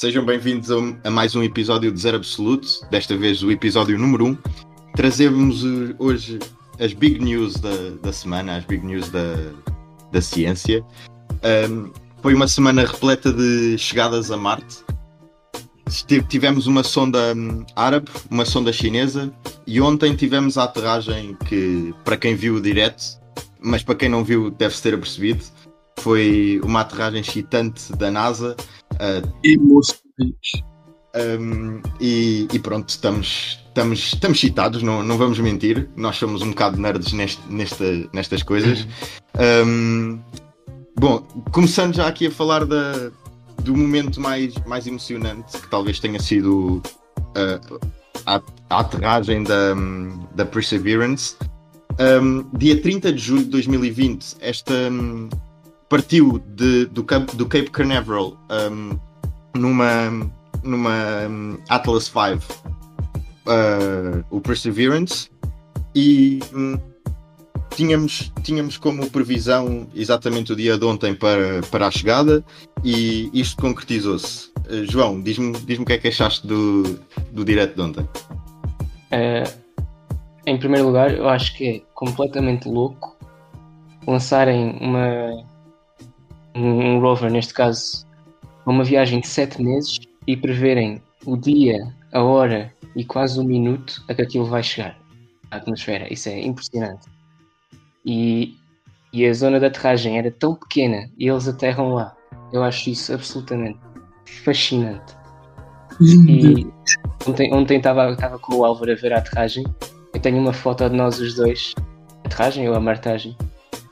sejam bem-vindos a, mais um episódio de Zero Absoluto, desta vez o episódio número 1. Um. Trazemos uh, hoje as big news da, da semana, as big news da, da ciência. Um, foi uma semana repleta de chegadas a Marte. Tivemos uma sonda hum, árabe, uma sonda chinesa e ontem tivemos a aterragem que, para quem viu o direto, mas para quem não viu deve-se ter apercebido, foi uma aterragem excitante da NASA. Uh, Emocionante. Um, e, e, pronto, estamos, estamos, estamos citados, não, não vamos mentir. Nós somos um bocado nerds neste, nesta, nestas coisas. Um, bom, começando já aqui a falar da, do momento mais, mais emocionante, que talvez tenha sido uh, a, a, aterragem da, da Perseverance. Um, dia 30 de julho de 2020, esta partiu de, do, do Cape Canaveral numa numa um, Atlas V uh, o Perseverance e um, tínhamos, tínhamos como previsão exatamente o dia de ontem para, para a chegada e isto concretizou-se. Uh, João, diz-me diz o que é que achaste do, do direto de ontem. Uh, em primeiro lugar, eu acho que é completamente louco lançarem uma, um, um rover, neste caso, uma viagem de 7 meses e preverem o dia, a hora e quase um minuto a que aquilo vai chegar à atmosfera. Isso é impressionante. E, e a zona de aterragem era tão pequena e eles aterram lá. Eu acho isso absolutamente fascinante. E ontem, ontem estava, estava com o Álvaro a ver a aterragem. Eu tenho uma foto de nós os dois. Aterragem ou a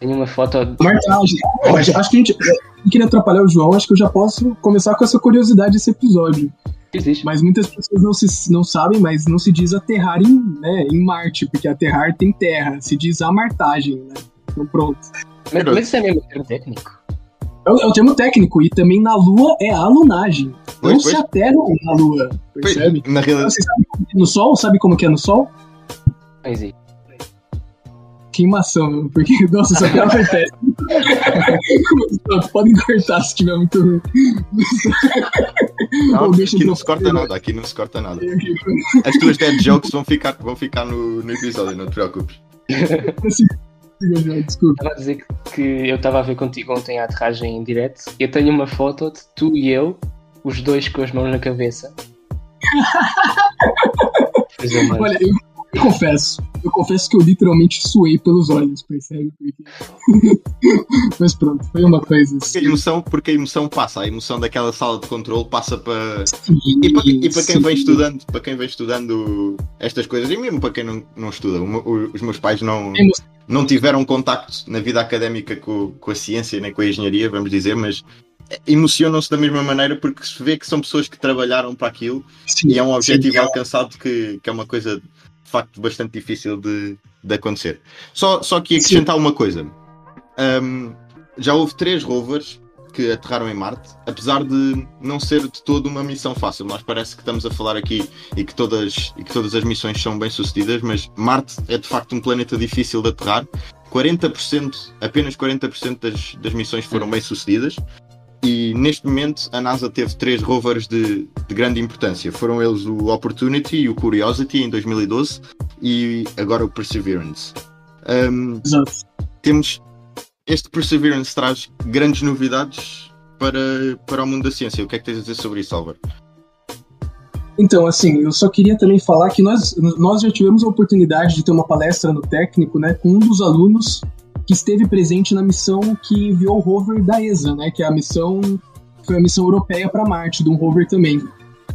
Tenho uma foto. Martagem. Acho, acho que a gente não queria atrapalhar o João, acho que eu já posso começar com essa curiosidade desse episódio. Existe. Mas muitas pessoas não, se, não sabem, mas não se diz aterrar em, né, em Marte, porque aterrar tem terra, se diz amartagem, né? Então pronto. Mas, mas isso é mesmo termo técnico? É o, é o, termo técnico, e também na Lua é a lunagem. Pois, não pois. se aterram na Lua, percebe? Pois, na realidade... Você sabe como é no Sol? Sabe como que é no Sol? Existe queimação, porque, nossa, essa piada foi péssima. Podem cortar se tiver muito ruim. Não, aqui não se corta nada, aqui não se corta nada. As tuas dead jokes vão ficar, vão ficar no, no episódio, não te preocupes. Desculpa. Estava a dizer que eu estava a ver contigo ontem a aterragem em direto. Eu tenho uma foto de tu e eu, os dois com as mãos na cabeça. Olha, eu, eu confesso, eu confesso que eu literalmente suei pelos olhos, percebe? Mas pronto, foi uma coisa assim. Porque a emoção, porque a emoção passa, a emoção daquela sala de controle passa para. E para, e para quem vem estudando, para quem vem estudando estas coisas, e mesmo para quem não, não estuda, os meus pais não, não tiveram contacto na vida académica com, com a ciência nem com a engenharia, vamos dizer, mas emocionam-se da mesma maneira porque se vê que são pessoas que trabalharam para aquilo sim, e é um objetivo sim, alcançado que, que é uma coisa de facto bastante difícil de, de acontecer. Só, só que acrescentar Sim. uma coisa. Um, já houve três rovers que aterraram em Marte, apesar de não ser de todo uma missão fácil. Nós parece que estamos a falar aqui e que todas, e que todas as missões são bem sucedidas, mas Marte é de facto um planeta difícil de aterrar. 40%, apenas 40% das, das missões foram hum. bem sucedidas. E neste momento a NASA teve três rovers de, de, grande importância. Foram eles o Opportunity e o Curiosity em 2012 e agora o Perseverance. Um. Temos este Perseverance traz grandes novidades para, para o mundo da ciência. O que é que tens a dizer sobre isso, Álvaro? Então, assim, eu só queria também falar que nós, nós já tivemos a oportunidade de ter uma palestra no técnico, né, com um dos alunos que esteve presente na missão que enviou o rover da ESA, né? Que é a missão foi a missão europeia para Marte, de um rover também,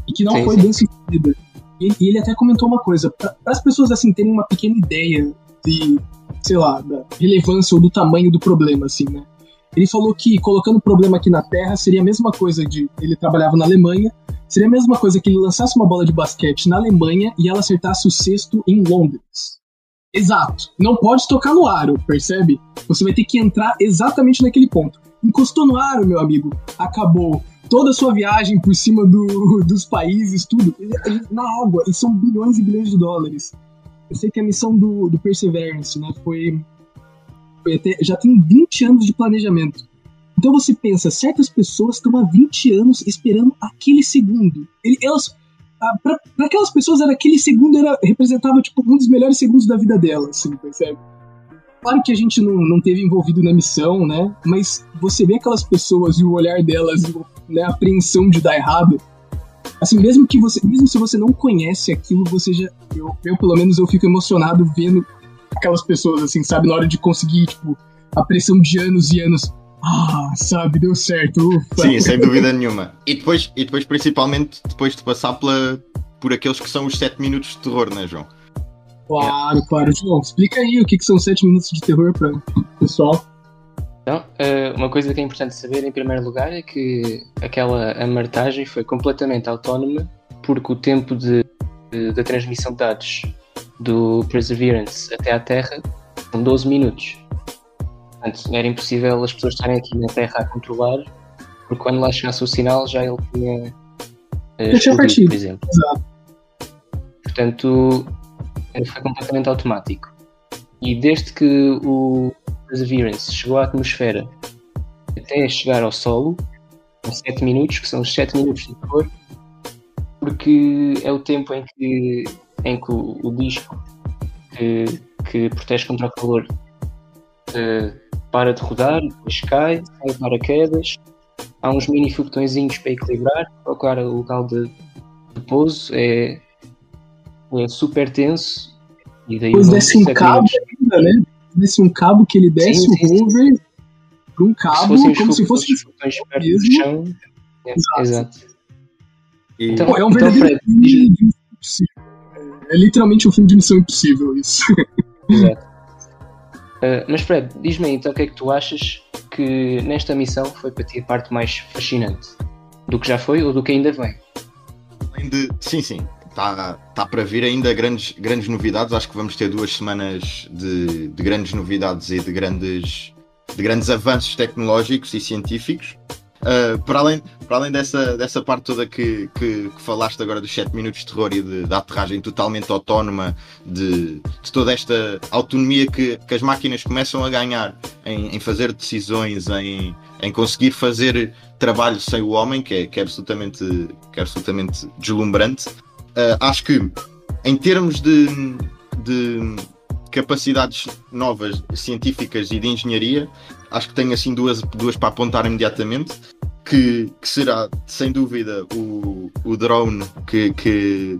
e que não sim, foi sim. bem sucedida. E, e, ele até comentou uma coisa, para as pessoas assim terem uma pequena ideia de, sei lá, da relevância ou do tamanho do problema, assim, né? Ele falou que colocando o problema aqui na Terra seria a mesma coisa de ele trabalhava na Alemanha, seria a mesma coisa que ele lançasse uma bola de basquete na Alemanha e ela acertasse o sexto em Londres. Exato. Não pode tocar no aro, percebe? Você vai ter que entrar exatamente naquele ponto. Encostou no aro, meu amigo. Acabou. Toda a sua viagem por cima do, dos países, tudo, na água. E são bilhões e bilhões de dólares. Eu sei que a missão do, do Perseverance, né, foi, foi até, já tem 20 anos de planejamento. Então você pensa, certas pessoas estão há 20 anos esperando aquele segundo. Ele, elas, para aquelas pessoas era aquele segundo era representava tipo um dos melhores segundos da vida delas, assim, percebe? Claro que a gente não, não teve envolvido na missão, né? Mas você vê aquelas pessoas e o olhar delas, né, a apreensão de dar errado. Assim, mesmo que você, mesmo se você não conhece aquilo, você já, eu, eu pelo menos eu fico emocionado vendo aquelas pessoas assim, sabe, na hora de conseguir, tipo, a pressão de anos e anos. Ah, sabe, deu certo. Ufa. Sim, sem dúvida nenhuma. E depois, e depois principalmente depois de passar pela, por aqueles que são os 7 minutos de terror, né, João? Claro, é. claro. João, explica aí o que, que são 7 minutos de terror para o pessoal. Então, eh, uma coisa que é importante saber, em primeiro lugar, é que aquela amartagem foi completamente autónoma, porque o tempo de, de, da transmissão de dados do Perseverance até à Terra são 12 minutos. Portanto, era impossível as pessoas estarem aqui na Terra a controlar, porque quando lá chegasse o sinal já ele tinha uh, explodido, por exemplo. Exato. Portanto, foi completamente automático. E desde que o Perseverance chegou à atmosfera até chegar ao solo, em 7 minutos, que são os 7 minutos de cor, porque é o tempo em que, em que o, o disco que, que, protege contra o calor uh, para de rodar, depois cai, sai paraquedas, há uns mini foguetõezinhos para equilibrar, colocar o local de, de pouso, é, é super tenso. E daí Depois desce um cabo ainda, né? Desce um cabo que ele desce sim, sim, o rover para um cabo, se como se fosse um perto do chão. É, exato. exato. E... Então, é um então, verdadeiro então, filme de impossível. É literalmente um filme de missão impossível, isso. Exato. Uh, mas Fred, diz-me então o que é que tu achas que nesta missão foi para ti a parte mais fascinante? Do que já foi ou do que ainda vem? De. Sim, sim está tá para vir ainda grandes, grandes novidades. Acho que vamos ter duas semanas de, de grandes novidades e de grandes, de grandes avanços tecnológicos e científicos. Uh, para além, para além dessa, dessa parte toda que, que, que falaste agora dos 7 minutos de terror e de, da aterragem totalmente autónoma, de, de toda esta autonomia que, que as máquinas começam a ganhar em, em fazer decisões, em, em conseguir fazer trabalho sem o homem, que é, que é, absolutamente, que é absolutamente deslumbrante. Uh, acho que em termos de, de capacidades novas científicas e de engenharia, acho que tenho assim duas, duas para apontar imediatamente. Que, que será sem dúvida o, o drone que, que,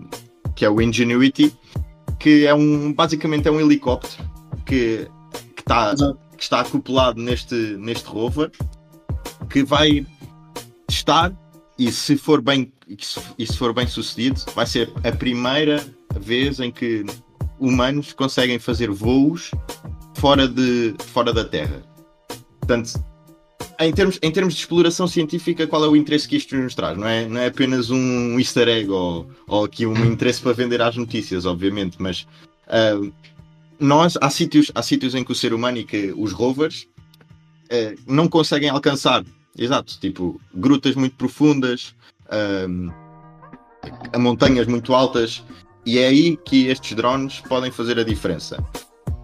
que é o Ingenuity, que é um basicamente é um helicóptero que, que, está, que está acoplado neste, neste rover que vai testar e se for bem e se for bem sucedido vai ser a primeira vez em que humanos conseguem fazer voos fora de fora da Terra portanto em termos, em termos de exploração científica, qual é o interesse que isto nos traz? Não é, não é apenas um easter egg ou, ou aqui um interesse para vender às notícias, obviamente, mas uh, nós, há sítios, há sítios em que o ser humano e que os rovers uh, não conseguem alcançar Exato, tipo, grutas muito profundas, a montanhas muito altas, e é aí que estes drones podem fazer a diferença.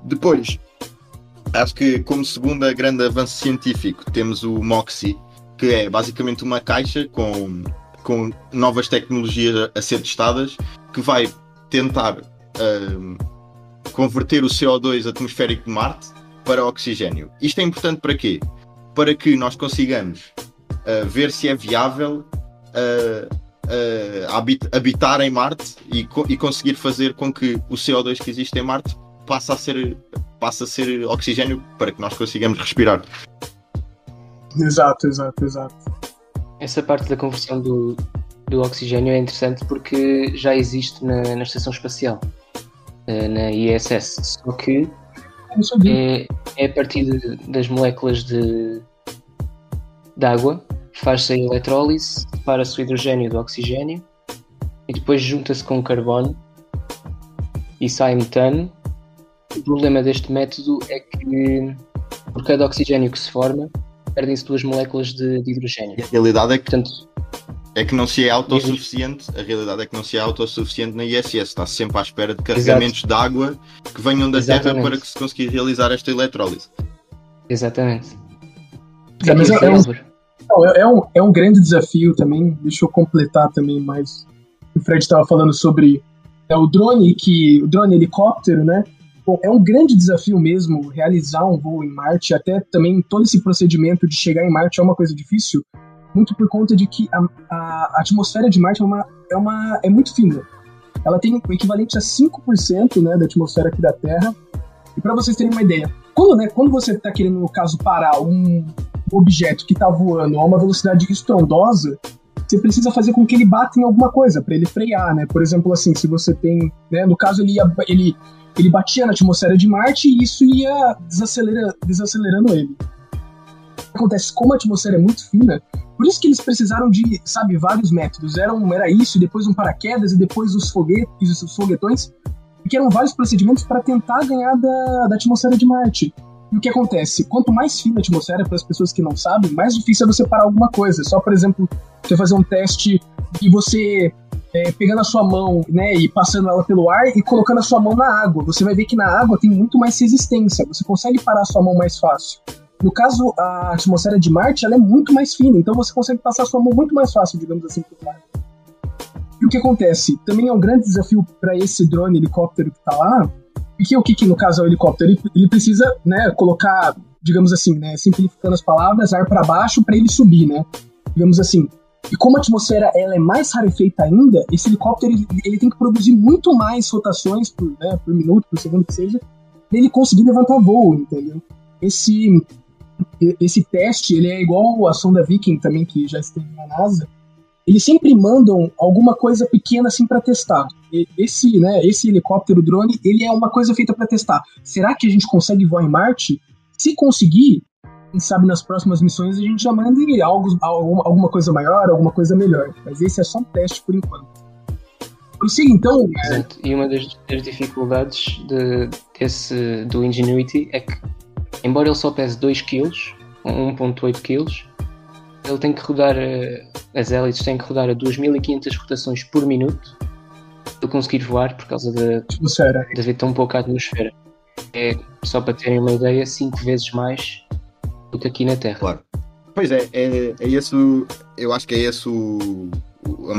Depois, acho que como segunda grande avanço científico, temos o MOXIE, que é basicamente uma caixa com, com novas tecnologias a ser testadas, que vai tentar um, converter o CO2 atmosférico de Marte para oxigênio. Isto é importante para quê? para que nós consigamos uh, ver se é viável uh, uh, habit habitar em Marte e, co e, conseguir fazer com que o CO2 que existe em Marte passe a ser, passe a ser oxigênio para que nós consigamos respirar. Exato, exato, exato. Essa parte da conversão do, do oxigênio é interessante porque já existe na, na Estação Espacial, na ISS, só que é, é a partir de, das moléculas de, de água, faz-se a eletrólise, separa-se o hidrogênio do oxigênio e depois junta-se com o carbono e sai metano. O problema deste método é que por cada oxigênio que se forma, perdem-se duas moléculas de, de, hidrogênio. E a realidade é que Portanto, é que não se é autossuficiente, a realidade é que não se é autossuficiente na ISS, está -se sempre à espera de carregamentos Exato. de água que venham da Exatamente. Terra para que se consiga realizar esta eletrólise. Exatamente. É, mas é, é, um, é, um, é um grande desafio também. Deixa eu completar também mais. O Fred estava falando sobre é, o drone que o drone helicóptero, né? Bom, é um grande desafio mesmo realizar um voo em Marte, até também todo esse procedimento de chegar em Marte é uma coisa difícil, muito por conta de que a, a atmosfera de Marte é, uma, é, uma, é muito fina. Ela tem o equivalente a 5% né, da atmosfera aqui da Terra. E para vocês terem uma ideia, quando, né, quando você está querendo, no caso, parar um objeto que está voando a uma velocidade estrondosa, você precisa fazer com que ele bata em alguma coisa para ele frear, né? Por exemplo, assim, se você tem, né, no caso ele ia, ele ele batia na atmosfera de Marte e isso ia desacelera, desacelerando ele. Acontece, como a atmosfera é muito fina, por isso que eles precisaram de, sabe, vários métodos. Era, um, era isso, e depois um paraquedas, e depois os foguetes, os foguetões, que eram vários procedimentos para tentar ganhar da, da atmosfera de Marte. E o que acontece? Quanto mais fina a atmosfera, para as pessoas que não sabem, mais difícil é você parar alguma coisa. Só, por exemplo, você fazer um teste e você é, pegando a sua mão, né, e passando ela pelo ar e colocando a sua mão na água. Você vai ver que na água tem muito mais resistência, você consegue parar a sua mão mais fácil. No caso, a atmosfera de Marte ela é muito mais fina, então você consegue passar a sua mão muito mais fácil, digamos assim, pelo ar. E o que acontece? Também é um grande desafio para esse drone helicóptero que está lá, porque o que, que no caso é o helicóptero? Ele, ele precisa, né, colocar, digamos assim, né, simplificando as palavras, ar para baixo para ele subir, né? Digamos assim, e como a atmosfera ela é mais rarefeita ainda, esse helicóptero ele, ele tem que produzir muito mais rotações por, né, por minuto, por segundo que seja, para ele conseguir levantar voo, entendeu? Esse esse teste ele é igual a sonda Viking também que já esteve na NASA. Eles sempre mandam alguma coisa pequena assim para testar. Esse, né, esse helicóptero drone, ele é uma coisa feita para testar. Será que a gente consegue voar em Marte? Se conseguir, quem sabe nas próximas missões a gente já manda algo, alguma coisa maior, alguma coisa melhor. Mas esse é só um teste por enquanto. Prossiga então. Exato. E uma das, das dificuldades de, desse, do Ingenuity é que, embora ele só pese 2 kg, 1.8 kg, ele tem que rodar, eh, as hélices têm que rodar a 2500 rotações por minuto para conseguir voar por causa de, de haver tão pouca atmosfera. É, só para terem uma ideia, 5 vezes mais do que aqui na Terra. Claro. Pois é, é, é esse, eu acho que é esse o,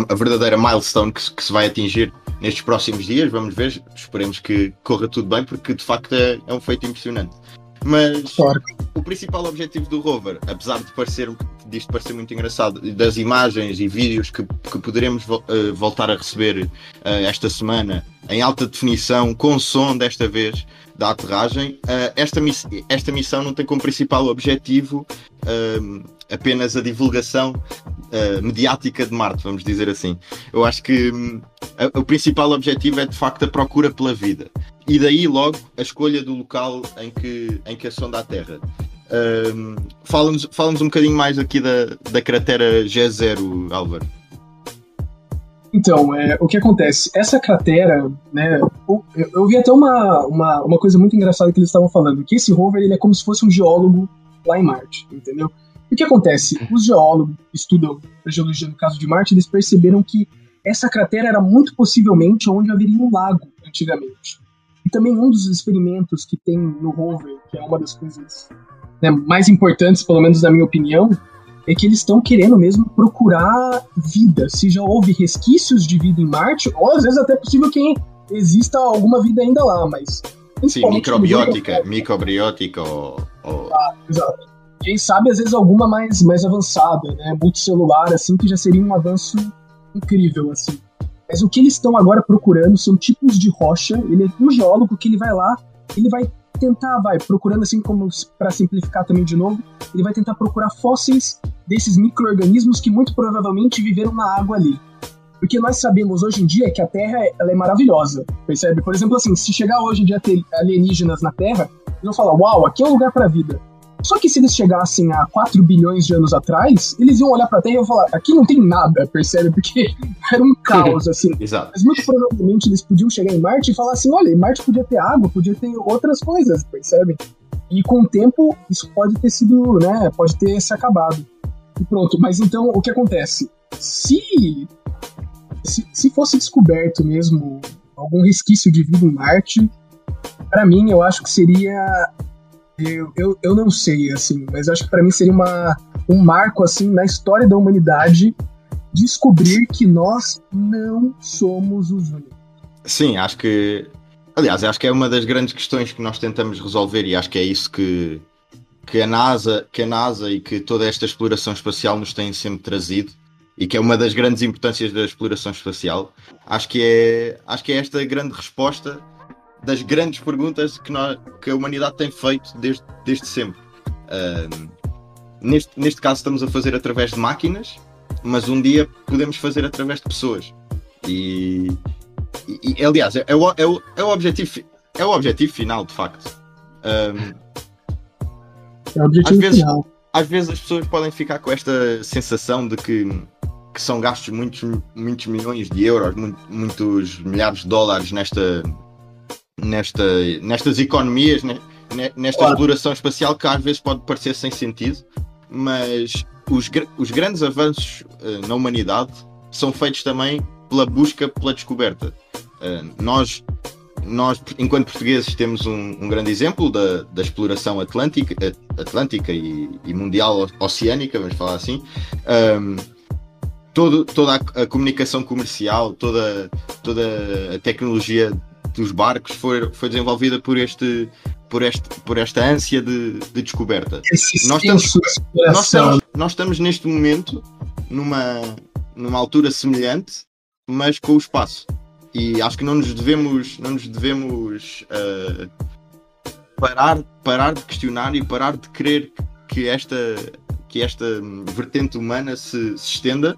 a verdadeira milestone que, que, se vai atingir nestes próximos dias. Vamos ver, esperemos que corra tudo bem, porque de facto é, é um feito impressionante. Mas claro. o principal objetivo do rover, apesar de parecer disto parecer muito engraçado, das imagens e vídeos que, que poderemos vo uh, voltar a receber uh, esta semana em alta definição, com som desta vez, da aterragem. Uh, esta, miss esta missão não tem como principal objetivo uh, apenas a divulgação uh, mediática de Marte, vamos dizer assim. Eu acho que um, a, o principal objetivo é de facto a procura pela vida. E daí logo a escolha do local em que, em que a sonda a Terra. Um, Fala-nos fala um bocadinho mais aqui da, da cratera G0, Álvaro. Então, é, o que acontece? Essa cratera, né? Eu, eu vi até uma, uma, uma coisa muito engraçada que eles estavam falando, que esse rover ele é como se fosse um geólogo lá em Marte, entendeu? O que acontece? Os geólogos que estudam a geologia no caso de Marte, eles perceberam que essa cratera era muito possivelmente onde haveria um lago antigamente. E também um dos experimentos que tem no rover, que é uma das coisas né, mais importantes, pelo menos na minha opinião, é que eles estão querendo mesmo procurar vida. Se já houve resquícios de vida em Marte, ou às vezes até é possível que exista alguma vida ainda lá, mas. Sim, microbiótica, microbiótica ou. ou... Ah, exato. Quem sabe, às vezes, alguma mais, mais avançada, né? Multicelular, assim, que já seria um avanço incrível, assim. Mas o que eles estão agora procurando são tipos de rocha. Ele é um geólogo que ele vai lá, ele vai tentar, vai, procurando assim como para simplificar também de novo, ele vai tentar procurar fósseis desses micro-organismos que muito provavelmente viveram na água ali. Porque nós sabemos hoje em dia que a Terra ela é maravilhosa, percebe? Por exemplo, assim, se chegar hoje em dia a ter alienígenas na Terra, eles vão falar, uau, aqui é um lugar para vida. Só que se eles chegassem a 4 bilhões de anos atrás, eles iam olhar pra Terra e iam falar: aqui não tem nada, percebe? Porque era um caos, assim. Exato. Mas muito provavelmente eles podiam chegar em Marte e falar assim: olha, Marte podia ter água, podia ter outras coisas, percebe? E com o tempo, isso pode ter sido, né? Pode ter se acabado. E pronto. Mas então, o que acontece? Se, se, se fosse descoberto mesmo algum resquício de vida em Marte, para mim, eu acho que seria Eu, eu, eu não sei, assim, mas acho que para mim seria uma, um marco, assim, na história da humanidade descobrir que nós não somos os únicos. Sim, acho que. Aliás, acho que é uma das grandes questões que nós tentamos resolver e acho que é isso que, que, a, NASA, que a NASA e que toda esta exploração espacial nos tem sempre trazido e que é uma das grandes importâncias da exploração espacial. Acho que é, acho que é esta grande resposta das grandes perguntas que, nós, que a humanidade tem feito desde, desde sempre. Neste, neste caso, estamos a fazer através de máquinas, mas um dia podemos fazer através de pessoas. E, e, aliás, é, é, o, é, o, é, o objetivo, é o objetivo final, de facto. Um, é o objetivo às vezes, final. Às vezes as pessoas podem ficar com esta sensação de que, que são gastos muitos, muitos milhões de euros, muitos milhares de dólares nesta, nesta, nestas economias, né? nesta claro. exploração espacial que às vezes pode parecer sem sentido, mas os, os grandes avanços uh, na humanidade são feitos também pela busca pela descoberta. Uh, nós, nós, enquanto portugueses, temos um, um grande exemplo da, da exploração atlântica, atlântica e, e, mundial oceânica, vamos falar assim. Um, todo, toda a, a, comunicação comercial, toda, toda a tecnologia dos barcos foi, foi desenvolvida por este por, este, por esta ânsia de, de descoberta. Nós estamos, nós, estamos, nós estamos neste momento numa, numa altura semelhante, mas com o espaço. E acho que não nos devemos, não nos devemos uh, parar, parar de questionar e parar de querer que esta, que esta vertente humana se, se estenda,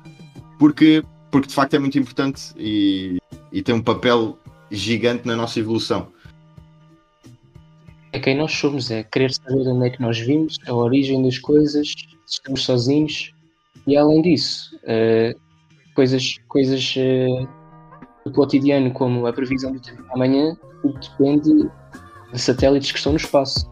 porque, porque de facto é muito importante e, e tem um papel gigante na nossa evolução. É quem nós somos, é querer saber onde é que nós vimos, a origem das coisas, se estamos sozinhos e além disso, uh, coisas, coisas uh, do cotidiano, como a previsão do tempo amanhã, tudo depende de satélites que estão no espaço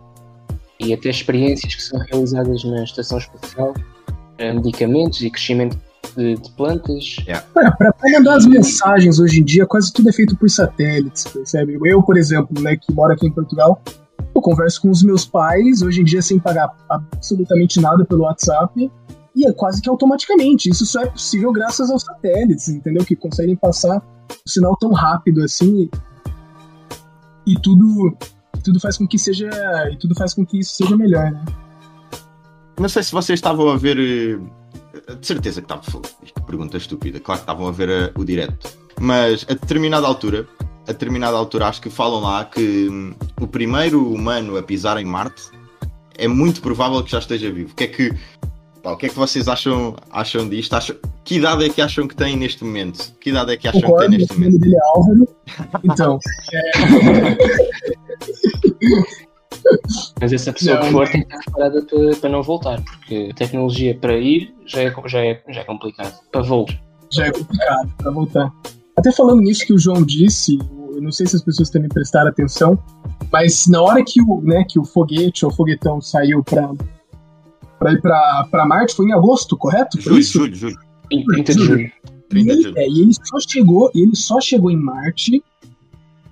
e até experiências que são realizadas na estação espacial, uh, medicamentos e crescimento de, de plantas. Yeah. Para mandar as mensagens hoje em dia, quase tudo é feito por satélites, percebe? Eu, por exemplo, né, que moro aqui em Portugal, eu converso com os meus pais hoje em dia sem pagar absolutamente nada pelo WhatsApp e é quase que automaticamente. Isso só é possível graças aos satélites, entendeu? Que conseguem passar o sinal tão rápido assim e, e tudo tudo faz com que seja e tudo faz com que isso seja melhor, né? Não sei se vocês estavam a ver eh, de certeza que estava. Que pergunta estúpida. Claro que estavam a ver a, o direto. Mas a determinada altura, a determinada altura, acho que falam lá que hum, o primeiro humano a pisar em Marte é muito provável que já esteja vivo. O que é que, pá, o que, é que vocês acham, acham disto? Acham, que idade é que acham que tem neste momento? Que idade é que acham Concordo, que tem neste momento? Dele é Álvaro. Então. é... Mas essa pessoa não, que for tem que estar preparada para, para não voltar, porque a tecnologia para ir já é, já é, já é complicado. Para voltar. Já é complicado para voltar. Até falando nisso que o João disse, eu não sei se as pessoas também prestaram atenção, mas na hora que o, né, que o foguete ou foguetão saiu para para ir para Marte foi em agosto, correto? Foi julho, isso? julho, julho. 30 de julho. 30 de julho. É, e ele só chegou, ele só chegou em Marte.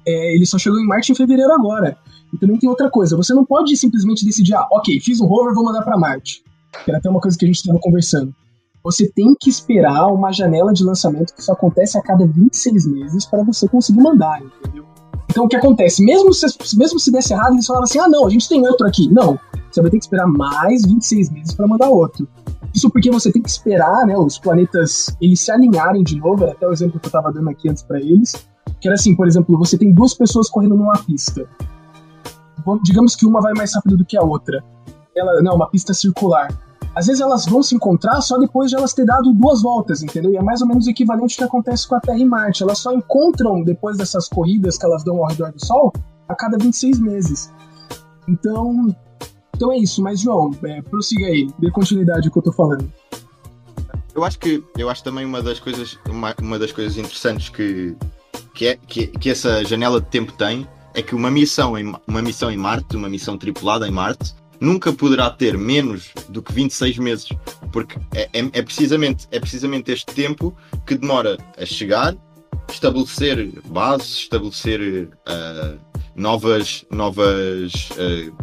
É, ele só chegou em Marte em fevereiro agora. E também tem outra coisa, você não pode simplesmente decidir, ah, ok, fiz um rover, vou mandar para Marte. Que era até uma coisa que a gente estava conversando. Você tem que esperar uma janela de lançamento que só acontece a cada 26 meses para você conseguir mandar, entendeu? Então o que acontece? Mesmo se, mesmo se desse errado, eles falavam assim: ah, não, a gente tem outro aqui. Não, você vai ter que esperar mais 26 meses para mandar outro. Isso porque você tem que esperar, né, os planetas eles se alinharem de novo, era até o exemplo que eu estava dando aqui antes para eles, que era assim, por exemplo, você tem duas pessoas correndo numa pista digamos que uma vai mais rápido do que a outra. Ela, não, uma pista circular. Às vezes elas vão se encontrar só depois de elas ter dado duas voltas, entendeu? E é mais ou menos o equivalente ao que acontece com a Terra e Marte. Elas só encontram depois dessas corridas que elas dão ao redor do Sol a cada 26 meses. Então, então é isso. Mas João, é, prossiga aí, dê continuidade ao que eu tô falando. Eu acho que eu acho também uma das coisas uma, uma das coisas interessantes que que, é, que, que essa janela de tempo tem é que uma missão, em, uma missão em Marte, uma missão tripulada em Marte, nunca poderá ter menos do que 26 meses, porque é, é, é precisamente, é precisamente este tempo que demora a chegar, estabelecer bases, estabelecer uh, novas, novas uh,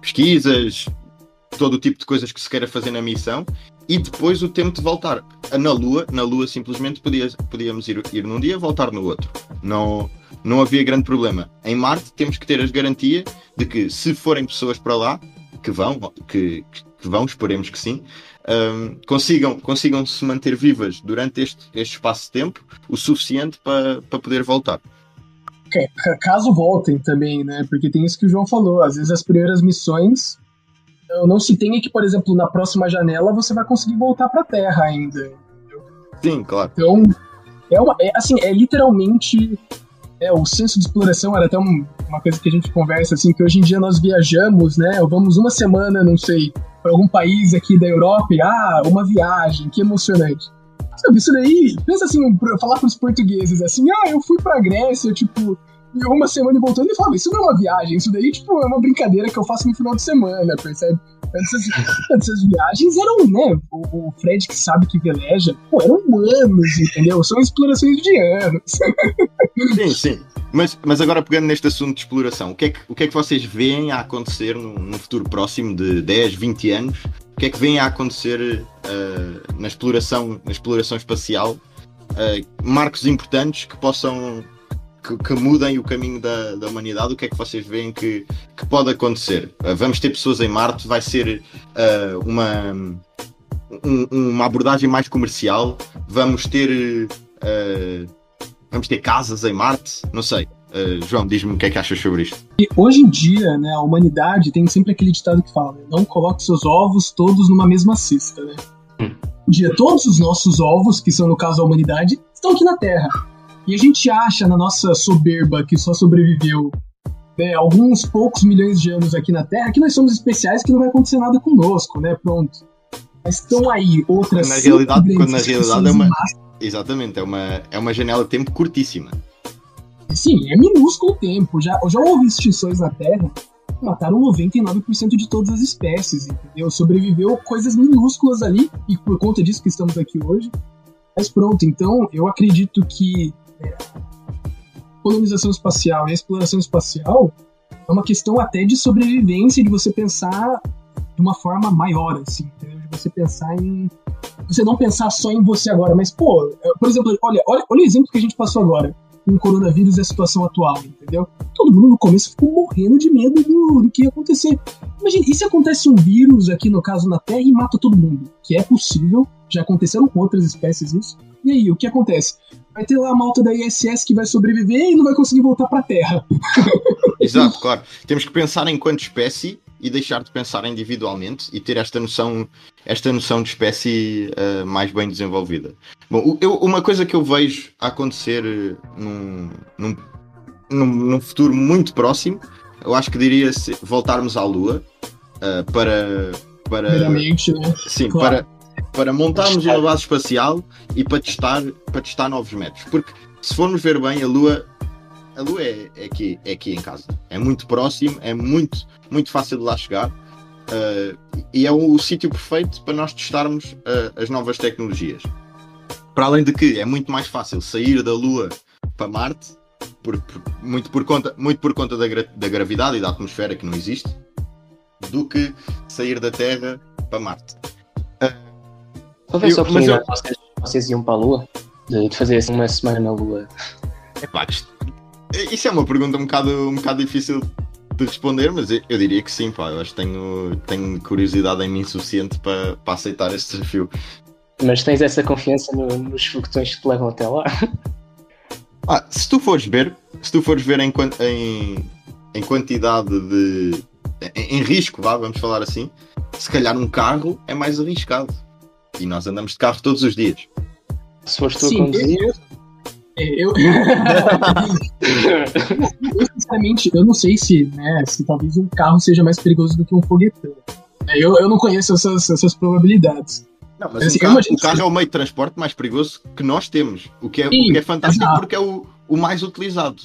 pesquisas, todo o tipo de coisas que se queira fazer na missão e depois o tempo de voltar. Na Lua, na Lua simplesmente podia, podíamos ir, ir num dia voltar no outro. Não, não havia grande problema. Em Marte temos que ter as garantias de que se forem pessoas para lá, que vão, que, que vão, esperemos que sim, um, consigam, consigam se manter vivas durante este, este espaço de tempo o suficiente para, para poder voltar. Caso voltem também, né? Porque tem isso que o João falou. Às vezes as primeiras missões não se tenha que, por exemplo, na próxima janela você vai conseguir voltar para a Terra ainda. Sim, claro. Então, é, uma, é assim, é literalmente é, o senso de exploração era até um, uma coisa que a gente conversa assim, que hoje em dia nós viajamos, né? Vamos uma semana, não sei, para algum país aqui da Europa e ah, uma viagem, que emocionante. Sabe, isso daí, pensa assim, falar para os portugueses assim, ah, eu fui para Grécia, tipo, uma semana e voltando e falava, isso não é uma viagem, isso daí, tipo, é uma brincadeira que eu faço no final de semana, percebe? Essas, viagens eram, né? O, o, Fred que sabe que veleja, pô, eram anos, entendeu? São explorações de anos. Sim, sim. Mas, mas agora pegando neste assunto de exploração, o que é que, o que, é que vocês veem a acontecer no, no futuro próximo de 10, 20 anos? O que é que vem a acontecer uh, na, exploração, na exploração espacial? Uh, marcos importantes que possam que, que, mudem o caminho da, da humanidade, o que é que vocês veem que, que pode acontecer? Uh, vamos ter pessoas em Marte, vai ser uh, uma, um, uma abordagem mais comercial, vamos ter uh, vamos ter casas em Marte, não sei. João, diz-me o que é que achas sobre isto. E hoje em dia, né, a humanidade tem sempre aquele ditado que fala: não coloque seus ovos todos numa mesma cesta, né? Hum. dia, todos os nossos ovos, que são no caso a humanidade, estão aqui na Terra. E a gente acha na nossa soberba que só sobreviveu né, alguns poucos milhões de anos aqui na Terra que nós somos especiais que não vai acontecer nada conosco, né? Pronto. Mas estão aí outras na realidade, quando na realidade é uma exatamente é uma é uma janela de tempo curtíssima. Sim, é minúsculo o tempo. Já já houve extinções na Terra mataram 99% de todas as espécies, entendeu? Sobreviveu coisas minúsculas ali e por conta disso que estamos aqui hoje. Mas pronto, então eu acredito que colonização espacial e a exploração espacial é uma questão até de sobrevivência, de você pensar de uma forma maior, assim, entendeu? de você pensar em. Você não pensar só em você agora, mas, pô, por exemplo, olha, olha, olha o exemplo que a gente passou agora com o coronavírus e a situação atual, entendeu? Todo mundo no começo ficou morrendo de medo do, do que ia acontecer. Imagina, e se acontece um vírus aqui, no caso na Terra, e mata todo mundo? Que é possível, já aconteceram com outras espécies isso. E aí, o que acontece? Vai ter lá a malta da ISS que vai sobreviver e não vai conseguir voltar para a Terra. Exato, claro. Temos que pensar enquanto espécie e deixar de pensar individualmente e ter esta noção, esta noção de espécie uh, mais bem desenvolvida. Bom, eu, uma coisa que eu vejo acontecer eh, num, num, num, num futuro muito próximo, eu acho que diria se voltarmos à Lua uh, para. para Primeiramente, né? Sim, claro. para para montarmos uma base espacial e para testar, para testar novos métodos. Porque se formos ver bem, a Lua, a Lua é, é aqui, é aqui em casa. É muito próximo, é muito, muito fácil de lá chegar. Uh, e é o, o sítio perfeito para nós testarmos uh, as novas tecnologias. Para além de que é muito mais fácil sair da Lua para Marte, por, por, muito, por conta, muito por conta da, gra, da gravidade e da atmosfera que não existe, do que sair da Terra para Marte. Talvez só oportunidade eu... vocês, vocês iam para a Lua? De, de fazer assim uma semana na Lua? Epá, isto, isso é uma pergunta um bocado, um bocado difícil de responder, mas eu, eu, diria que sim, pá. Eu acho que tenho, tenho curiosidade em mim suficiente para, para aceitar esse desafio. Mas tens essa confiança no, nos foguetões que te levam até lá? Ah, se tu fores ver, se tu fores ver em, em, em quantidade de. Em, em risco, vá, vamos falar assim, se calhar um carro é mais arriscado. E nós andamos de carro todos os dias. Se fores tu a conduzir. Eu, eu, eu, sinceramente, eu não sei se, né, se talvez um carro seja mais perigoso do que um foguetão. É, eu, eu não conheço essas, essas probabilidades. Não, mas assim, o, carro, o carro é o meio de transporte mais perigoso que nós temos. O que é, sim, o que é fantástico exato. porque é o, o mais utilizado.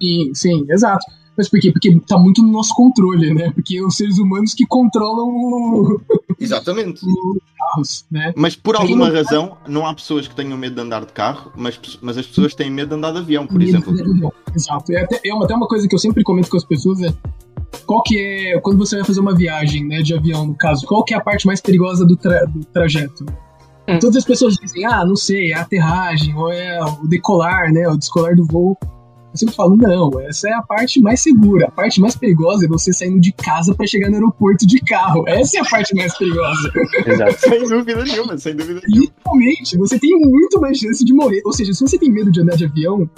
Sim, sim, exato. Mas por quê? Porque tá muito no nosso controle, né? Porque os seres humanos que controlam o... Exatamente. os carros, né? Mas por alguma não... razão, não há pessoas que tenham medo de andar de carro, mas, mas as pessoas têm medo de andar de avião, por exemplo. Exato. É até, é uma, até uma coisa que eu sempre comento com as pessoas é qual que é, quando você vai fazer uma viagem, né, de avião, no caso, qual que é a parte mais perigosa do, tra do trajeto? Hum. Todas as pessoas dizem, ah, não sei, é a aterragem, ou é o decolar, né, o descolar do voo. Eu sempre falo, não, essa é a parte mais segura. A parte mais perigosa é você saindo de casa para chegar no aeroporto de carro. Essa é a parte mais perigosa. Exato. sem dúvida nenhuma, sem dúvida nenhuma. Literalmente, você tem muito mais chance de morrer. Ou seja, se você tem medo de andar de avião,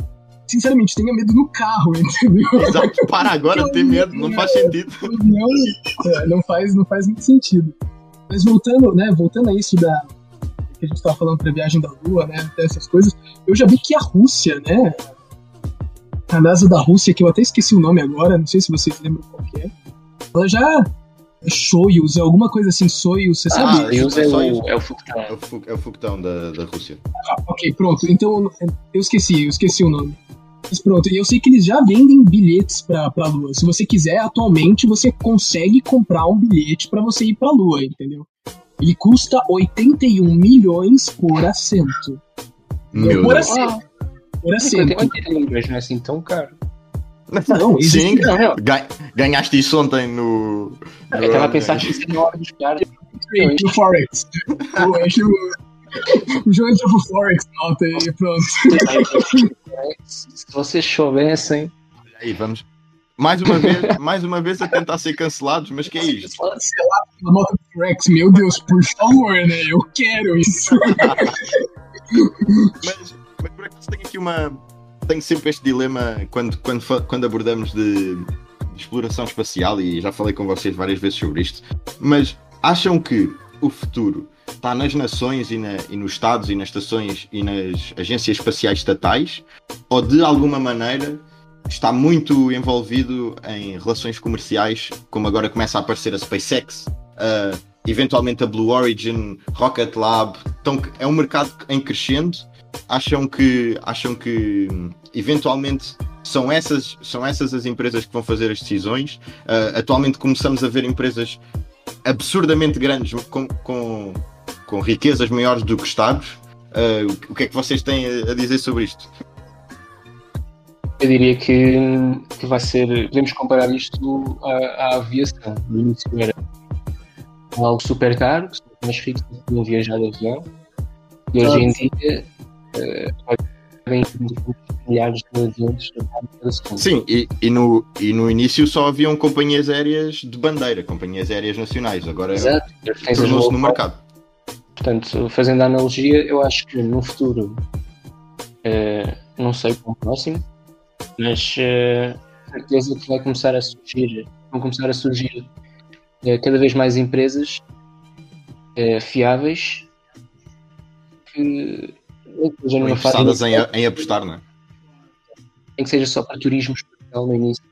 sinceramente, tenha medo no carro, entendeu? Exato, para agora ter medo, não faz sentido. Não, é, não, faz, não faz muito sentido. Mas voltando, né, voltando a isso da que a gente estava falando pra viagem da Lua, né, dessas coisas, eu já vi que a Rússia, né, a NASA da Rússia, que eu até esqueci o nome agora, não sei se vocês lembram qual que é, ela já Soyuz, é alguma coisa assim, Soyuz, você sabe? Ah, Soyuz é, o, é o Fuktão. É o, é o Fuktão da, da Rússia. Ah, ok, pronto. Então, eu esqueci, eu esqueci o nome. Mas pronto, e eu sei que eles já vendem bilhetes pra, pra Lua. Se você quiser, atualmente, você consegue comprar um bilhete para você ir pra Lua, entendeu? Ele custa 81 milhões por assento. Meu por Deus. assento. Assento. 81 milhões não é assim tão caro. Não, Sim, não, ganhaste isso ontem no. no eu tava pensando que isso é hora dos caras. No Forex. o jogo entrou pro Forex, nota aí, pronto. Se vocês soubessem. Aí, vamos. Mais uma vez, mais uma vez a tentar ser cancelados, mas que é isto? Cancelado pela nota do Forex, meu Deus, por favor, né? Eu quero isso. mas, por acaso tenho aqui uma, tenho sempre este dilema quando, quando, quando abordamos de, de, exploração espacial e já falei com vocês várias vezes sobre isto, mas acham que o futuro está nas nações e, na, e nos estados e nas estações e nas agências espaciais estatais? Ou de alguma maneira está muito envolvido em relações comerciais, como agora começa a aparecer a SpaceX, uh, eventualmente a Blue Origin, Rocket Lab, então é um mercado em crescendo acham que acham que eventualmente são essas, são essas as empresas que vão fazer as decisões. Uh, atualmente começamos a ver empresas absurdamente grandes com, com, com riquezas maiores do que Estados. Uh, o que é que vocês têm a dizer sobre isto? Eu diria que, que vai ser. Podemos comparar isto à, à aviação. No início era algo super caro, mais ricos podiam viajar de avião. E hoje em dia milhares de aviões Sim, e, e, no, e no início só haviam companhias aéreas de bandeira, companhias aéreas nacionais, agora tornou-se no mercado. Portanto, fazendo a analogia, eu acho que no futuro, uh, não sei como próximo, mas uh, certeza que vai começar a surgir, vão começar a surgir uh, cada vez mais empresas uh, fiáveis que numa fase. Em, em apostar, não é? Tem que seja só para turismo especial no início.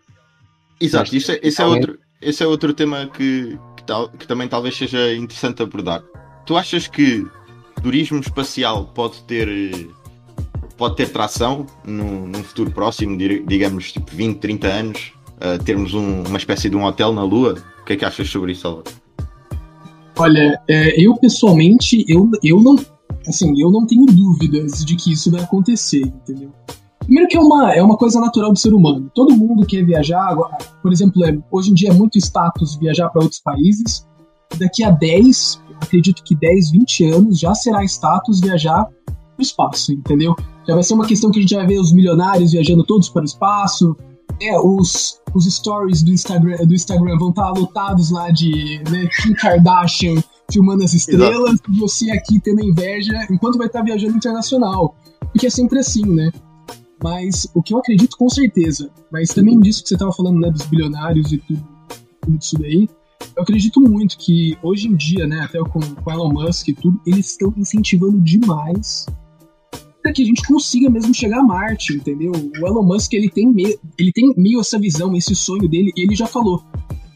Exato, isso é, esse, é outro, esse é outro tema que, que, tal, que também talvez seja interessante abordar. Tu achas que turismo espacial pode ter pode ter tração no, num futuro próximo, digamos tipo 20, 30 anos, uh, termos um, uma espécie de um hotel na Lua? O que é que achas sobre isso, Salvador? Olha, é, eu pessoalmente, eu, eu não assim, eu não tenho dúvidas de que isso vai acontecer, entendeu? Primeiro que é uma, é uma coisa natural do ser humano. Todo mundo quer viajar, por exemplo, é, hoje em dia é muito status viajar para outros países. Daqui a 10, acredito que 10, 20 anos já será status viajar para o espaço, entendeu? Já vai ser uma questão que a gente vai ver os milionários viajando todos para o espaço. É, os, os stories do Instagram, do Instagram vão estar lotados lá de né, Kim Kardashian filmando as estrelas, Exato. você aqui tendo inveja enquanto vai estar viajando internacional. Porque é sempre assim, né? Mas o que eu acredito com certeza, mas também disso que você estava falando, né, dos bilionários e tudo, tudo isso daí, eu acredito muito que hoje em dia, né, até com, com Elon Musk e tudo, eles estão incentivando demais para que a gente consiga mesmo chegar a Marte, entendeu? O Elon Musk, ele tem, ele tem meio essa visão, esse sonho dele, e ele já falou,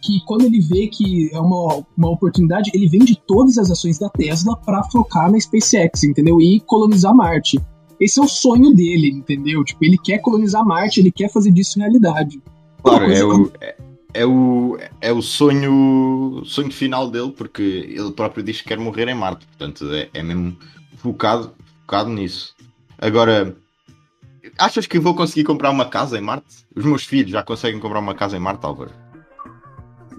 que quando ele vê que é uma, uma oportunidade, ele vende todas as ações da Tesla para focar na SpaceX, entendeu? E colonizar Marte. Esse é o sonho dele, entendeu? Tipo, ele quer colonizar Marte, ele quer fazer disso realidade. Claro, é o, é, é, o, é o sonho, sonho final dele, porque ele próprio diz que quer morrer em Marte, portanto é, é mesmo focado, focado nisso. Agora, achas que vou conseguir comprar uma casa em Marte? Os meus filhos já conseguem comprar uma casa em Marte, Álvaro?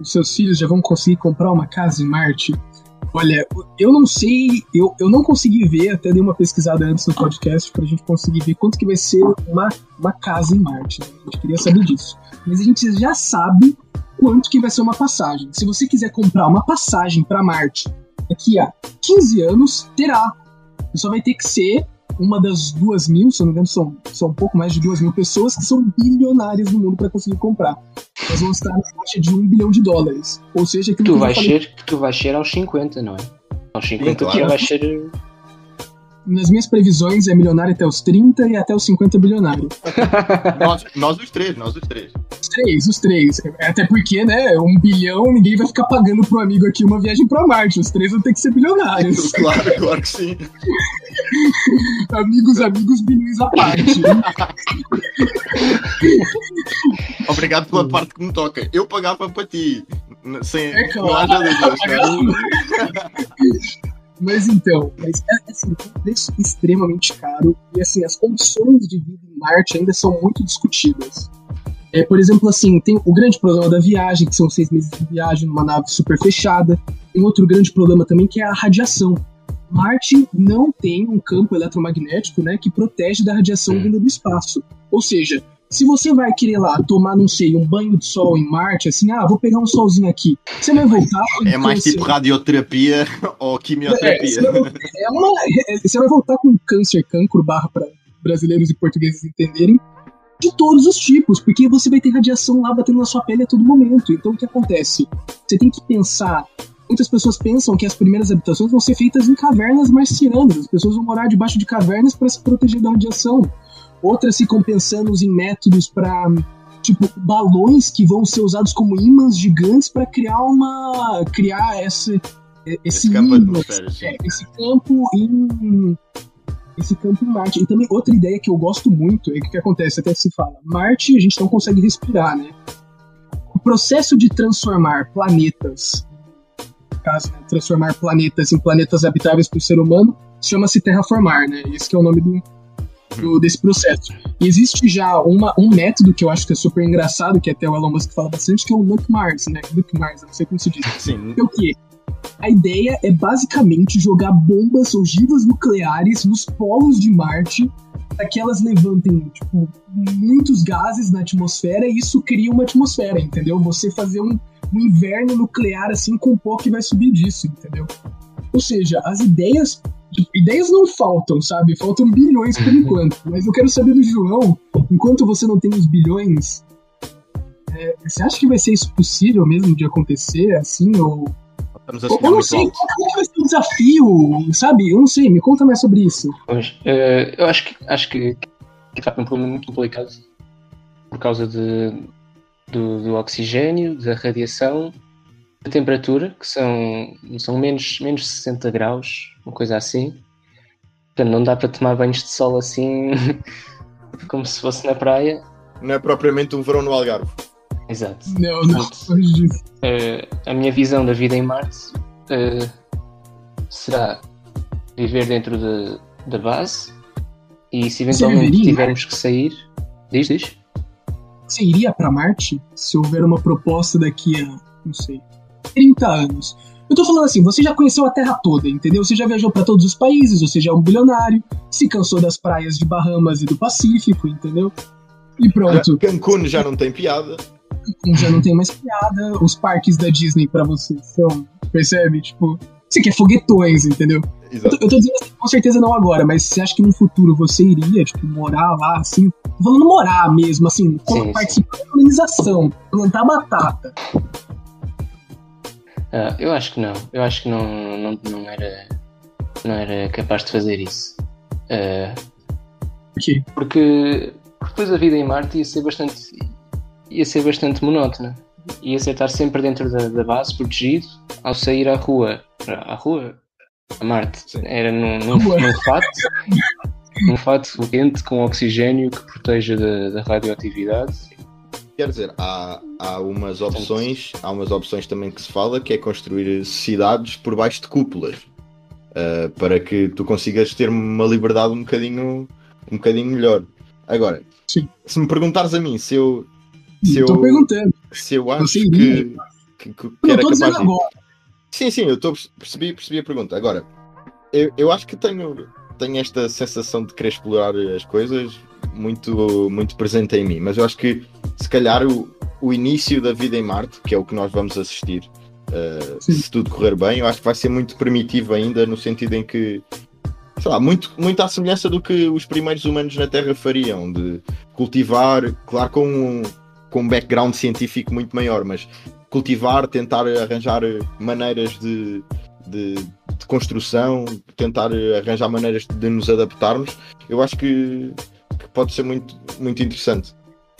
Os seus filhos já vão conseguir comprar uma casa em Marte? Olha, eu não sei, eu, eu não consegui ver, até dei uma pesquisada antes no podcast pra gente conseguir ver quanto que vai ser uma, uma casa em Marte. Né? A gente queria saber disso. Mas a gente já sabe quanto que vai ser uma passagem. Se você quiser comprar uma passagem para Marte daqui a 15 anos, terá. Só vai ter que ser uma das duas mil, se eu não me engano, são, são um pouco mais de duas mil pessoas que são bilionárias no mundo para conseguir comprar. Elas vão estar na faixa de um bilhão de dólares. Ou seja, que tu vai ser tu vai ser aos 50, não é? Aos 50 Sim, claro. vai ser nas minhas previsões, é milionário até os 30 e até os 50 bilionário. nós, nós os três, nós os três. Os três, os três. Até porque, né, um bilhão, ninguém vai ficar pagando pro amigo aqui uma viagem pra Marte. Os três vão ter que ser bilionários. Claro, claro que sim. amigos, amigos, bilhões à parte. Obrigado pela parte que me toca. Eu pagava para ti. Sem, é claro. não haja dúvidas, né? Mas então, mas, é, assim, é um preço extremamente caro e assim, as condições de vida em Marte ainda são muito discutidas. É, por exemplo, assim, tem o grande problema da viagem, que são seis meses de viagem numa nave super fechada. Tem outro grande problema também que é a radiação. Marte não tem um campo eletromagnético né, que protege da radiação vinda do espaço. Ou seja, se você vai querer lá tomar, não sei, um banho de sol em Marte, assim, ah, vou pegar um solzinho aqui, você vai voltar. É mais câncer. tipo radioterapia ou quimioterapia. É, você, vai, é uma, é, você vai voltar com câncer, cancro, barra para brasileiros e portugueses entenderem, de todos os tipos, porque você vai ter radiação lá batendo na sua pele a todo momento. Então o que acontece? Você tem que pensar. Muitas pessoas pensam que as primeiras habitações vão ser feitas em cavernas marcianas. As pessoas vão morar debaixo de cavernas para se proteger da radiação outras ficam pensando em métodos para tipo balões que vão ser usados como ímãs gigantes para criar uma criar esse esse, esse campo, imã, é, esse campo em esse campo em Marte. E também outra ideia que eu gosto muito é que o que acontece, até se fala, Marte a gente não consegue respirar, né? O processo de transformar planetas, caso né, transformar planetas em planetas habitáveis para o ser humano, chama-se terraformar, né? Esse é o nome do, do, desse processo. E existe já uma, um método que eu acho que é super engraçado, que até o Elon Musk fala bastante, que é o Nuke Mars, né? Nuke Mars, não sei como se diz. Sim. É o quê? A ideia é basicamente jogar bombas ogivas nucleares nos polos de Marte para que elas levantem, tipo, muitos gases na atmosfera e isso cria uma atmosfera, entendeu? Você fazer um, um inverno nuclear assim com pó que vai subir disso, entendeu? Ou seja, as ideias ideias não faltam, sabe? Faltam bilhões por enquanto. Mas eu quero saber do João, enquanto você não tem os bilhões, é, você acha que vai ser isso possível mesmo de acontecer, assim, ou... Eu, eu não sei, qual vai ser o desafio, sabe? Eu não sei, me conta mais sobre isso. Pois, uh, eu acho que, acho que, que está com um problema muito complicado por causa de, do, do oxigênio, da radiação a temperatura, que são, são menos, menos de 60 graus, uma coisa assim. Portanto, não dá para tomar banhos de sol assim, como se fosse na praia. Não é propriamente um verão no Algarve. Exato. Não, não. uh, a minha visão da vida em Marte uh, será viver dentro de, da base e se eventualmente tivermos que sair. Diz, diz. Você iria para Marte se houver uma proposta daqui a, não sei, 30 anos. Eu tô falando assim, você já conheceu a Terra toda, entendeu? Você já viajou para todos os países, você já é um bilionário, se cansou das praias de Bahamas e do Pacífico, entendeu? E pronto. Cancún já não tem piada. Cancún já não tem mais piada. Os parques da Disney para você são, percebe? Tipo, você quer foguetões, entendeu? Exato. Eu tô dizendo assim, com certeza não agora, mas você acha que no futuro você iria, tipo, morar lá, assim? Tô falando morar mesmo, assim, sim, participar sim. da colonização, plantar batata. Uh, eu acho que não. Eu acho que não, não, não, era, não era capaz de fazer isso. Uh, porque, porque depois a vida em Marte ia ser bastante, ia ser bastante monótona. Ia ser estar sempre dentro da, da base, protegido. Ao sair à rua, à rua, a Marte, Sim. era num, num, num fato, num fato quente com oxigênio que proteja da, da radioatividade Quer dizer, há, há umas opções, há umas opções também que se fala, que é construir cidades por baixo de cúpulas. Uh, para que tu consigas ter uma liberdade um bocadinho, um bocadinho melhor. Agora, Sim. se me perguntares a mim se eu. Se Estou eu. Se eu acho que, que, que, que era capaz de... Sim, sim, eu estou percebi, percebi a pergunta. Agora, eu, eu acho que tenho, tenho esta sensação de querer explorar as coisas muito, muito presente em mim, mas eu acho que se calhar o, o início da vida em Marte, que é o que nós vamos assistir, uh, se tudo correr bem, eu acho que vai ser muito primitivo ainda, no sentido em que, sei lá, muito, muito à semelhança do que os primeiros humanos na Terra fariam, de cultivar, claro, com um, com um background científico muito maior, mas cultivar, tentar arranjar maneiras de, de, de construção, tentar arranjar maneiras de nos adaptarmos, eu acho que, que pode ser muito, muito interessante.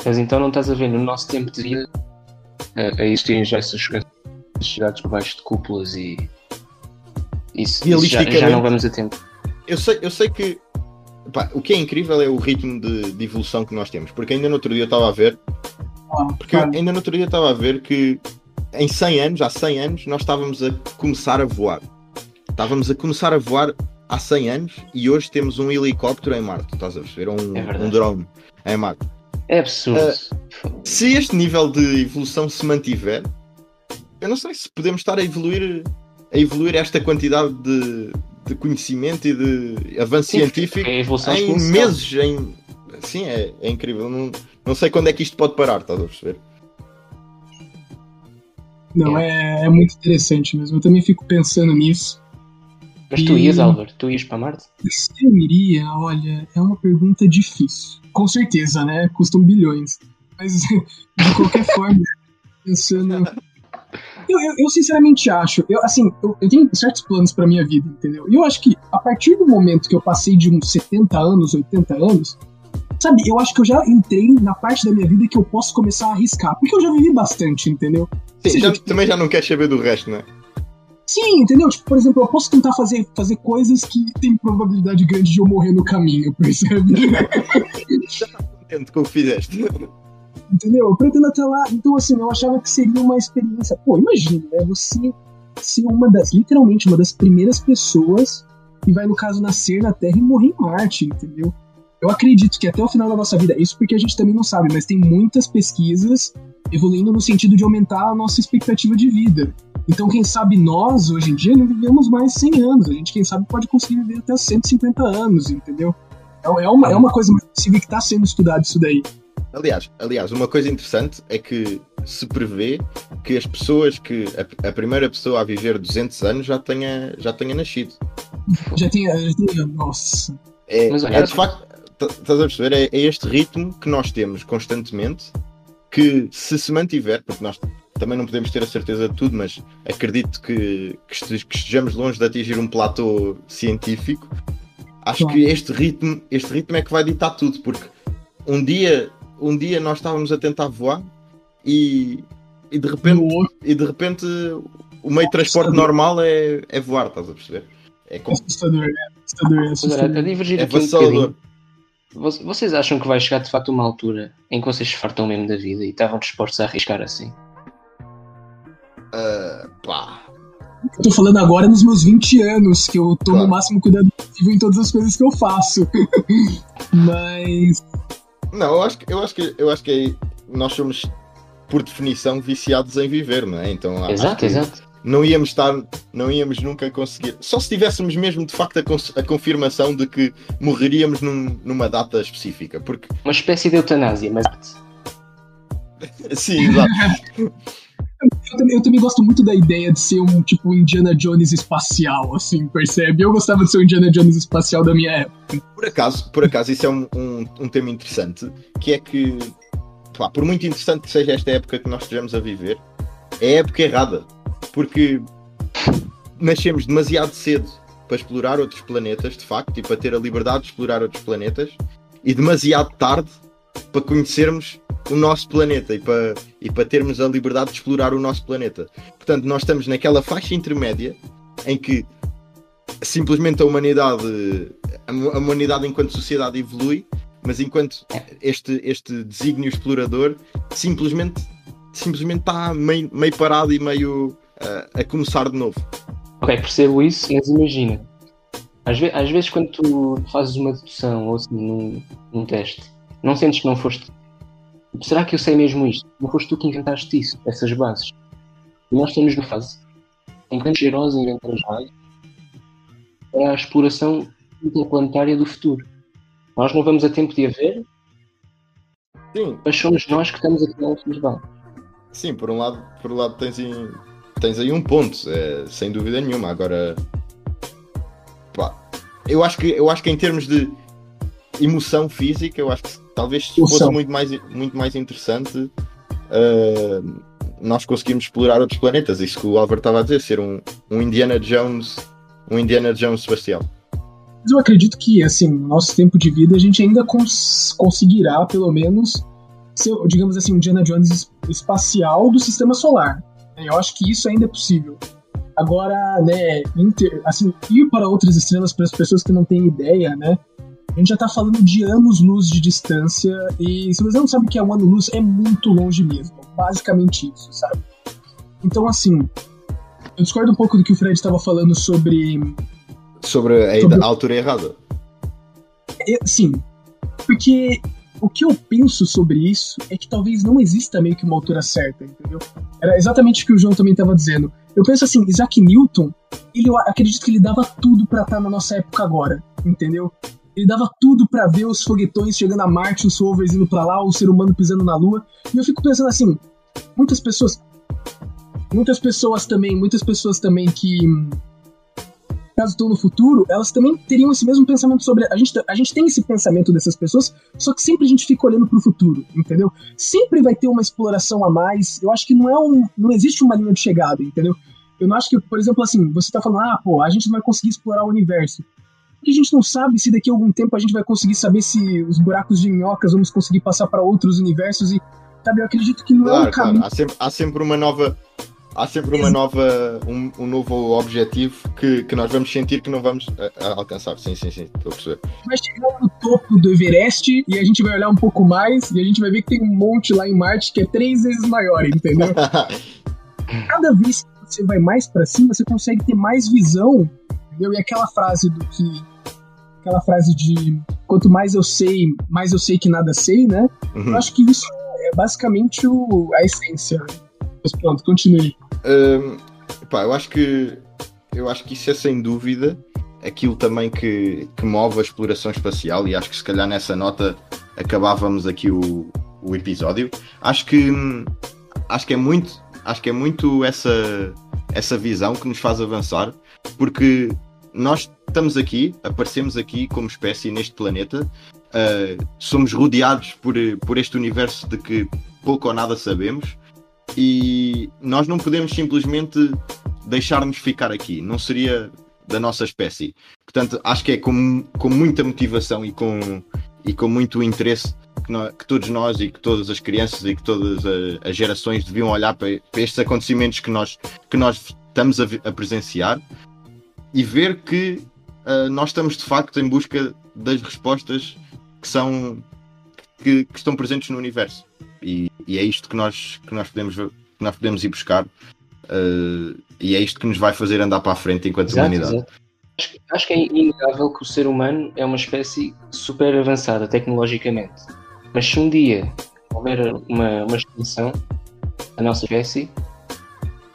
Mas então não estás a ver no nosso tempo de vida a, a existirem já essas sociedades por baixo de cúpulas e isso, isso já, já, não vamos a tempo. Eu sei, eu sei que pá, o que é incrível é o ritmo de, de, evolução que nós temos, porque ainda no outro dia eu estava a ver ah, porque ainda no outro dia estava a ver que em 100 anos, há 100 anos, nós estávamos a começar a voar. Estávamos a começar a voar há 100 anos e hoje temos um helicóptero em Marte, estás a perceber? Um, é um drone em Marte. É absurdo. Uh, se este nível de evolução se mantiver, eu não sei se podemos estar a evoluir, a evoluir esta quantidade de, de conhecimento e de avanço Sim, científico é em meses. Em... Sim, é, é incrível. Não, não sei quando é que isto pode parar, estás a perceber? Não, é. é, é muito interessante mesmo. Eu também fico pensando nisso. Mas tu ias, Álvaro? Tu ias para Marte? Se eu iria, olha, é uma pergunta difícil. Com certeza, né? Custam bilhões. Mas, de qualquer forma, pensando. Eu, eu, eu, sinceramente acho, eu, assim, eu, eu tenho certos planos para minha vida, entendeu? E eu acho que a partir do momento que eu passei de uns 70 anos, 80 anos, sabe, eu acho que eu já entrei na parte da minha vida que eu posso começar a arriscar, porque eu já vivi bastante, entendeu? Sim, já, também já não quer saber do resto, né? Sim, entendeu? Tipo, por exemplo, eu posso tentar fazer, fazer coisas que tem probabilidade grande de eu morrer no caminho, percebe? Já tá contente com o que fizeste. Entendeu? Eu pretendo até lá. Então, assim, eu achava que seria uma experiência. Pô, imagina, né? Você ser uma das, literalmente, uma das primeiras pessoas que vai, no caso, nascer na Terra e morrer em Marte, entendeu? Eu acredito que até o final da nossa vida, isso porque a gente também não sabe, mas tem muitas pesquisas evoluindo no sentido de aumentar a nossa expectativa de vida. Então, quem sabe nós, hoje em dia, não vivemos mais 100 anos. A gente, quem sabe, pode conseguir viver até 150 anos, entendeu? É, é uma, é uma coisa mais possível que está sendo estudado isso daí. Aliás, aliás, uma coisa interessante é que se prevê que as pessoas que a, a primeira pessoa a viver 200 anos já tenha, já tenha nascido. Já tinha, já tinha nossa. É, é de facto, estás a perceber? É, é este ritmo que nós temos constantemente que se se mantiver, porque nós também não podemos ter a certeza de tudo, mas acredito que, que estejamos longe de atingir um platô científico. Acho claro. que este ritmo, este ritmo é que vai ditar tudo, porque um dia, um dia nós estávamos a tentar voar e, e de repente e de repente o meio de transporte normal é, é voar, estás a perceber? É como... assustador, é assustador, assustador. A divergir é aqui um vocês acham que vai chegar de facto uma altura em que vocês se fartam mesmo da vida e estavam dispostos a arriscar assim? Uh, pá. tô falando agora nos meus 20 anos, que eu tomo claro. o máximo cuidado possível em todas as coisas que eu faço. Mas. Não, eu acho, que, eu, acho que, eu acho que nós somos, por definição, viciados em viver, não é? Então, exato, exato. Não íamos estar, não íamos nunca conseguir. Só se tivéssemos mesmo de facto a, a confirmação de que morreríamos num, numa data específica. Porque... Uma espécie de eutanásia, mas. Sim, exato. Eu também, eu também, gosto muito da ideia de ser um tipo Indiana Jones espacial, assim, percebe? Eu gostava de ser um Indiana Jones espacial da minha época. Por acaso, por acaso isso é um, um, um tema interessante, que é que, pá, por muito interessante que seja esta época que nós estejamos a viver, é a época errada. Porque nascemos demasiado cedo para explorar outros planetas, de facto, e para ter a liberdade de explorar outros planetas, e demasiado tarde para conhecermos o nosso planeta e para, e para termos a liberdade de explorar o nosso planeta. Portanto, nós estamos naquela faixa intermédia em que simplesmente a humanidade, a humanidade enquanto sociedade evolui, mas enquanto este, este desígnio explorador simplesmente, simplesmente está meio, meio parado e meio uh, a começar de novo. Ok, percebo isso, mas imagina, às, ve às vezes quando tu fazes uma dedução ou assim, num, num teste, não sentes que não foste Será que eu sei mesmo isto? Não foste tu que inventaste isso, essas bases? E nós estamos na fase em que vamos inventamos mais para a exploração interplanetária do futuro. Nós não vamos a tempo de a ver, Sim. mas somos nós que estamos a criar o que Sim, por um lado, por um lado tens, aí, tens aí um ponto, é, sem dúvida nenhuma. Agora, pá, eu acho que eu acho que em termos de emoção física, eu acho que talvez fosse muito mais, muito mais interessante uh, nós conseguirmos explorar outros planetas. Isso que o Álvaro estava a dizer, ser um, um Indiana Jones, um Indiana Jones espacial. Mas eu acredito que, assim, no nosso tempo de vida, a gente ainda cons conseguirá, pelo menos, ser, digamos assim, um Indiana Jones espacial do sistema solar. Eu acho que isso ainda é possível. Agora, né, inter, assim, ir para outras estrelas para as pessoas que não têm ideia, né? A gente já tá falando de anos-luz de distância, e se você não sabe o que é um ano-luz, é muito longe mesmo. Basicamente isso, sabe? Então, assim, eu discordo um pouco do que o Fred estava falando sobre. Sobre a, sobre... a altura errada. É, sim. Porque o que eu penso sobre isso é que talvez não exista meio que uma altura certa, entendeu? Era exatamente o que o João também estava dizendo. Eu penso assim, Isaac Newton, ele, eu acredito que ele dava tudo para estar tá na nossa época agora, entendeu? Ele dava tudo para ver os foguetões chegando a Marte, os rovers indo para lá, o ser humano pisando na Lua. E eu fico pensando assim, muitas pessoas, muitas pessoas também, muitas pessoas também que caso estão no futuro, elas também teriam esse mesmo pensamento sobre. A gente, a gente tem esse pensamento dessas pessoas, só que sempre a gente fica olhando para o futuro, entendeu? Sempre vai ter uma exploração a mais. Eu acho que não é um. Não existe uma linha de chegada, entendeu? Eu não acho que, por exemplo, assim, você tá falando, ah, pô, a gente não vai conseguir explorar o universo. Porque a gente não sabe se daqui a algum tempo a gente vai conseguir saber se os buracos de minhocas vamos conseguir passar para outros universos e. Sabe, eu acredito que não claro, é um caminho. Claro. Há, sempre, há sempre uma nova há sempre uma nova, um, um, novo objetivo que, que nós vamos sentir que não vamos a, a alcançar. Sim, sim, sim, estou a perceber. Vai chegar no topo do Everest e a gente vai olhar um pouco mais e a gente vai ver que tem um monte lá em Marte que é três vezes maior, entendeu? Cada vez que você vai mais para cima, você consegue ter mais visão, entendeu? E aquela frase do que aquela frase de quanto mais eu sei, mais eu sei que nada sei, né? Uhum. Eu acho que isso é basicamente o, a essência. Mas pronto, continue. Um, pá, eu acho que eu acho que isso é sem dúvida aquilo também que, que move a exploração espacial e acho que se calhar nessa nota acabávamos aqui o, o episódio. Acho que acho que é muito acho que é muito essa essa visão que nos faz avançar porque nós estamos aqui, aparecemos aqui como espécie neste planeta, uh, somos rodeados por, por este universo de que pouco ou nada sabemos. E nós não podemos simplesmente deixar-nos ficar aqui, não seria da nossa espécie. Portanto, acho que é com, com muita motivação e com, e com muito interesse que, nós, que todos nós e que todas as crianças e que todas as, as gerações deviam olhar para, para, estes acontecimentos que nós, que nós estamos a, a presenciar e ver que uh, nós estamos de facto em busca das respostas que são que, que estão presentes no universo. E, e, é isto que nós, que nós, podemos, que nós podemos ir buscar. Uh, e é isto que nos vai fazer andar para a frente enquanto exato, humanidade. Exato. Acho, acho que é inegável que o ser humano é uma espécie super avançada tecnologicamente. Mas se um dia houver uma, uma extinção da nossa espécie,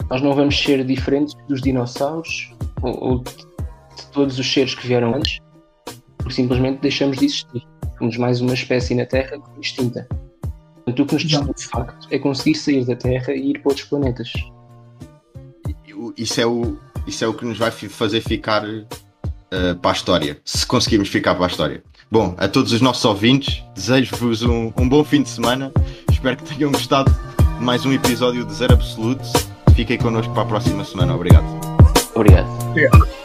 nós não vamos ser diferentes dos dinossauros ou, ou de todos os seres que vieram antes, porque simplesmente deixamos de existir. Somos mais uma espécie na Terra extinta. Portanto, o que nos distingue de facto é conseguir sair da Terra e ir para outros planetas. Isso é o, isso é o que nos vai fazer ficar uh, para a história, se conseguirmos ficar para a história. Bom, a todos os nossos ouvintes, desejo-vos um, um bom fim de semana. Espero que tenham gostado de mais um episódio de Zero Absoluto. Fiquem connosco para a próxima semana. Obrigado. Obrigado. Obrigado.